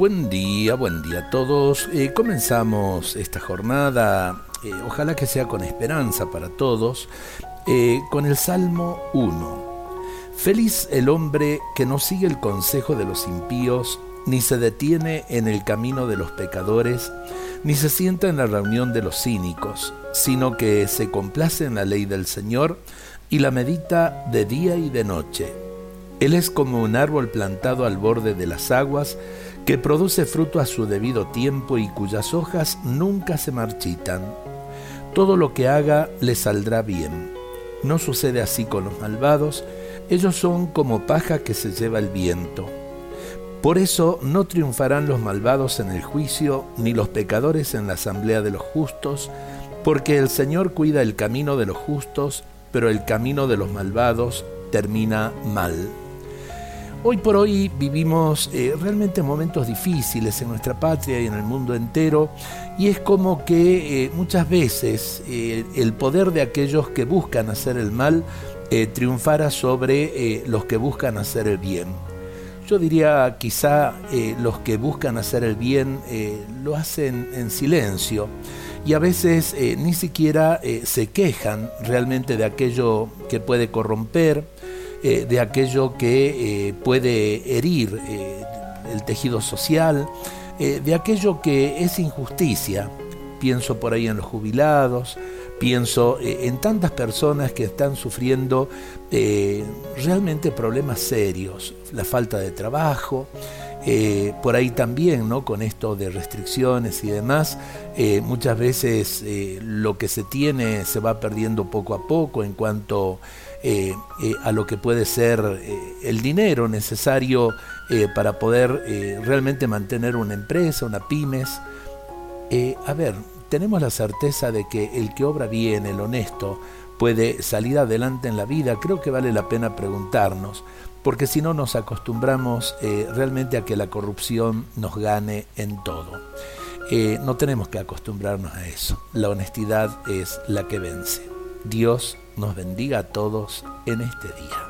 Buen día, buen día a todos. Eh, comenzamos esta jornada, eh, ojalá que sea con esperanza para todos, eh, con el Salmo 1. Feliz el hombre que no sigue el consejo de los impíos, ni se detiene en el camino de los pecadores, ni se sienta en la reunión de los cínicos, sino que se complace en la ley del Señor y la medita de día y de noche. Él es como un árbol plantado al borde de las aguas, que produce fruto a su debido tiempo y cuyas hojas nunca se marchitan. Todo lo que haga le saldrá bien. No sucede así con los malvados, ellos son como paja que se lleva el viento. Por eso no triunfarán los malvados en el juicio, ni los pecadores en la asamblea de los justos, porque el Señor cuida el camino de los justos, pero el camino de los malvados termina mal. Hoy por hoy vivimos eh, realmente momentos difíciles en nuestra patria y en el mundo entero y es como que eh, muchas veces eh, el poder de aquellos que buscan hacer el mal triunfara sobre los que buscan hacer el bien. Yo diría quizá los que buscan hacer el bien lo hacen en silencio y a veces ni siquiera se quejan realmente de aquello que puede corromper, eh, de aquello que eh, puede herir eh, el tejido social, de aquello que es injusticia. Pienso por ahí en los jubilados, pienso en tantas personas que están sufriendo realmente problemas serios, la falta de trabajo, por ahí también, ¿no? Con esto de restricciones y demás, muchas veces lo que se tiene se va perdiendo poco a poco en cuanto eh, eh, a lo que puede ser eh, el dinero necesario para poder realmente mantener una empresa, una pymes. a ver, tenemos la certeza de que el que obra bien, el honesto, puede salir adelante en la vida. Creo que vale la pena preguntarnos, porque si no nos acostumbramos realmente a que la corrupción nos gane en todo. no tenemos que acostumbrarnos a eso. La honestidad es la que vence. Dios nos bendiga a todos en este día.